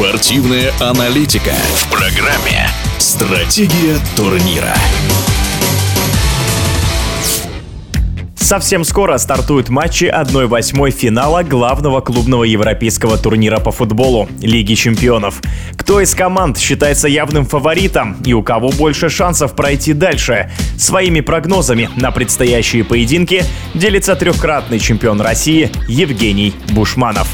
Спортивная аналитика в программе «Стратегия турнира». Совсем скоро стартуют матчи 1-8 финала главного клубного европейского турнира по футболу – Лиги чемпионов. Кто из команд считается явным фаворитом и у кого больше шансов пройти дальше? Своими прогнозами на предстоящие поединки делится трехкратный чемпион России Евгений Бушманов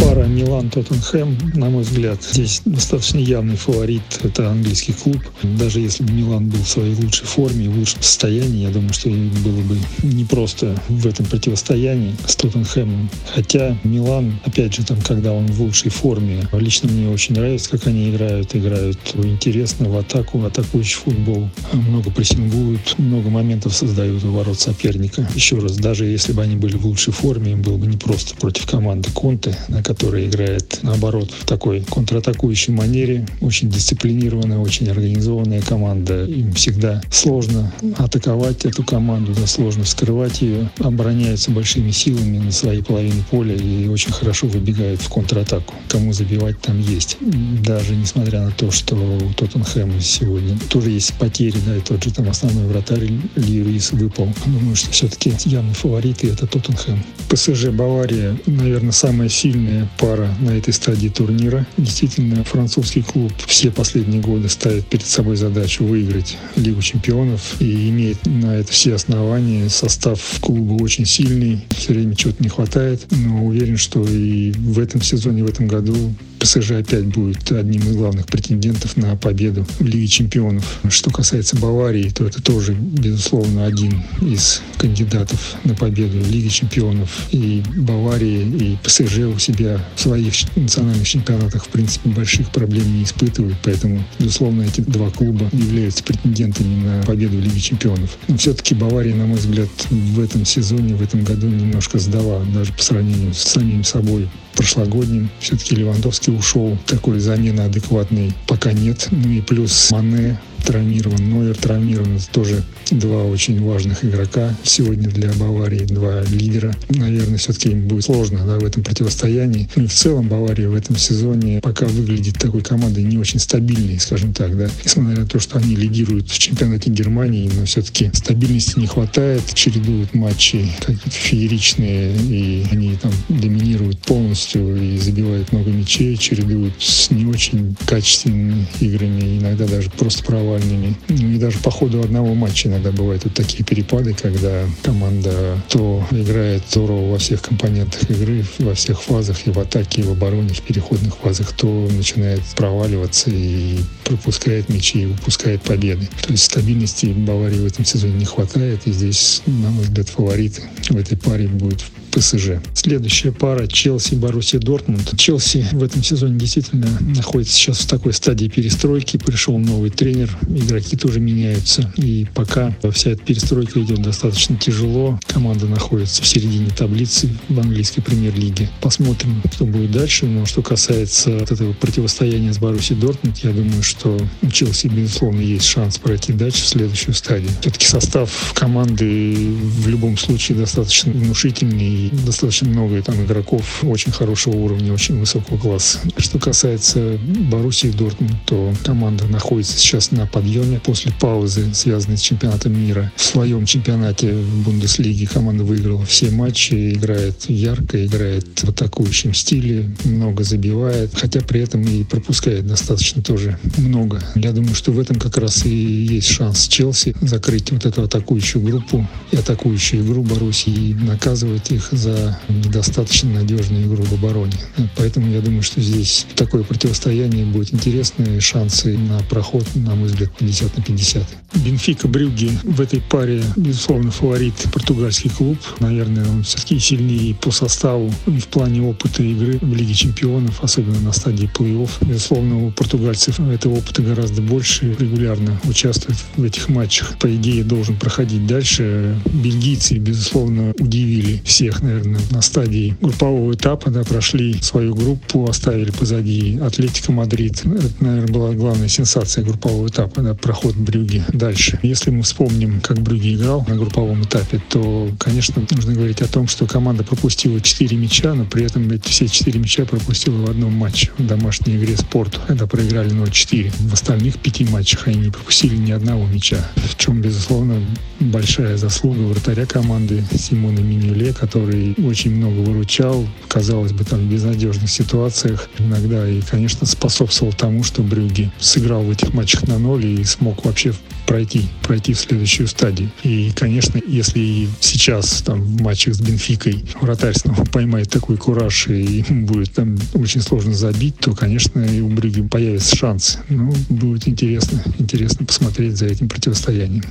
пара Милан-Тоттенхэм, на мой взгляд, здесь достаточно явный фаворит. Это английский клуб. Даже если бы Милан был в своей лучшей форме, в лучшем состоянии, я думаю, что было бы непросто в этом противостоянии с Тоттенхэмом. Хотя Милан, опять же, там, когда он в лучшей форме, лично мне очень нравится, как они играют. Играют интересно в атаку, атакующий футбол. Много прессингуют, много моментов создают у ворот соперника. Еще раз, даже если бы они были в лучшей форме, им было бы непросто против команды Конте, на которая играет, наоборот, в такой контратакующей манере. Очень дисциплинированная, очень организованная команда. Им всегда сложно атаковать эту команду, да, сложно скрывать ее. Обороняются большими силами на своей половине поля и очень хорошо выбегают в контратаку. Кому забивать там есть. Даже несмотря на то, что у Тоттенхэма сегодня тоже есть потери, да, и тот же там основной вратарь Льюис выпал. Думаю, что все-таки явный фаворит и это Тоттенхэм. ПСЖ Бавария, наверное, самая сильная пара на этой стадии турнира. Действительно, французский клуб все последние годы ставит перед собой задачу выиграть Лигу чемпионов и имеет на это все основания. Состав клуба очень сильный, все время чего-то не хватает, но уверен, что и в этом сезоне, в этом году ПСЖ опять будет одним из главных претендентов на победу в Лиге чемпионов. Что касается Баварии, то это тоже, безусловно, один из кандидатов на победу в Лиге чемпионов. И Бавария, и ПСЖ у себя в своих национальных чемпионатах, в принципе, больших проблем не испытывают. Поэтому, безусловно, эти два клуба являются претендентами на победу в Лиге чемпионов. Но все-таки Бавария, на мой взгляд, в этом сезоне, в этом году немножко сдала, даже по сравнению с самим собой прошлогодним. Все-таки Левандовский ушел. Такой замены адекватной пока нет. Ну и плюс Мане травмирован, Нойер травмирован. Это тоже два очень важных игрока сегодня для Баварии, два лидера. Наверное, все-таки им будет сложно да, в этом противостоянии. Ну и в целом Бавария в этом сезоне пока выглядит такой командой не очень стабильной, скажем так. Да. Несмотря на то, что они лидируют в чемпионате Германии, но все-таки стабильности не хватает. Чередуют матчи какие-то фееричные, и они там доминируют полностью и забивают много мячей, чередуют с не очень качественными играми, иногда даже просто право провальными. И даже по ходу одного матча иногда бывают вот такие перепады, когда команда то играет здорово во всех компонентах игры, во всех фазах, и в атаке, и в обороне, в переходных фазах, то начинает проваливаться и пропускает мячи, и упускает победы. То есть стабильности Баварии в этом сезоне не хватает, и здесь, на мой взгляд, фаворит в этой паре будет ПСЖ. Следующая пара Челси Боруссия Дортмунд. Челси в этом сезоне действительно находится сейчас в такой стадии перестройки. Пришел новый тренер, игроки тоже меняются. И пока вся эта перестройка идет достаточно тяжело. Команда находится в середине таблицы в английской премьер-лиге. Посмотрим, что будет дальше. Но что касается вот этого противостояния с Боруссией Дортмунд, я думаю, что у Челси, безусловно, есть шанс пройти дальше в следующую стадию. Все-таки состав команды в любом случае достаточно внушительный достаточно много там игроков очень хорошего уровня, очень высокого класса. Что касается Боруссии Дортмунд, то команда находится сейчас на подъеме после паузы, связанной с чемпионатом мира. В своем чемпионате в Бундеслиге команда выиграла все матчи, играет ярко, играет в атакующем стиле, много забивает, хотя при этом и пропускает достаточно тоже много. Я думаю, что в этом как раз и есть шанс Челси закрыть вот эту атакующую группу и атакующую игру Боруссии и наказывать их за недостаточно надежную игру в обороне. Поэтому я думаю, что здесь такое противостояние будет интересное. Шансы на проход, на мой взгляд, 50 на 50. Бенфика Брюги в этой паре, безусловно, фаворит португальский клуб. Наверное, он все-таки сильнее по составу и в плане опыта игры в Лиге чемпионов, особенно на стадии плей-офф. Безусловно, у португальцев этого опыта гораздо больше. Регулярно участвуют в этих матчах. По идее, должен проходить дальше. Бельгийцы, безусловно, удивили всех наверное, на стадии группового этапа, да, прошли свою группу, оставили позади Атлетика Мадрид. Это, наверное, была главная сенсация группового этапа, да, проход Брюги дальше. Если мы вспомним, как Брюги играл на групповом этапе, то, конечно, нужно говорить о том, что команда пропустила 4 мяча, но при этом эти все 4 мяча пропустила в одном матче в домашней игре спорту, когда проиграли 0-4. В остальных пяти матчах они не пропустили ни одного мяча, в чем, безусловно, большая заслуга вратаря команды Симона Минюле, который очень много выручал, казалось бы, там в безнадежных ситуациях иногда и, конечно, способствовал тому, что Брюги сыграл в этих матчах на ноль и смог вообще пройти, пройти в следующую стадию. И, конечно, если сейчас там в матчах с Бенфикой вратарь снова поймает такой кураж и будет там очень сложно забить, то, конечно, и у Брюги появится шанс. Ну, будет интересно, интересно посмотреть за этим противостоянием.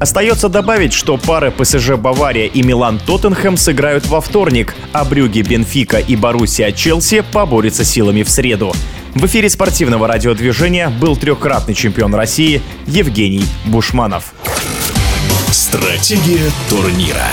Остается добавить, что пары ПСЖ Бавария и Милан Тоттенхэм сыграют во вторник, а Брюги Бенфика и Боруссия Челси поборются силами в среду. В эфире спортивного радиодвижения был трехкратный чемпион России Евгений Бушманов. Стратегия турнира.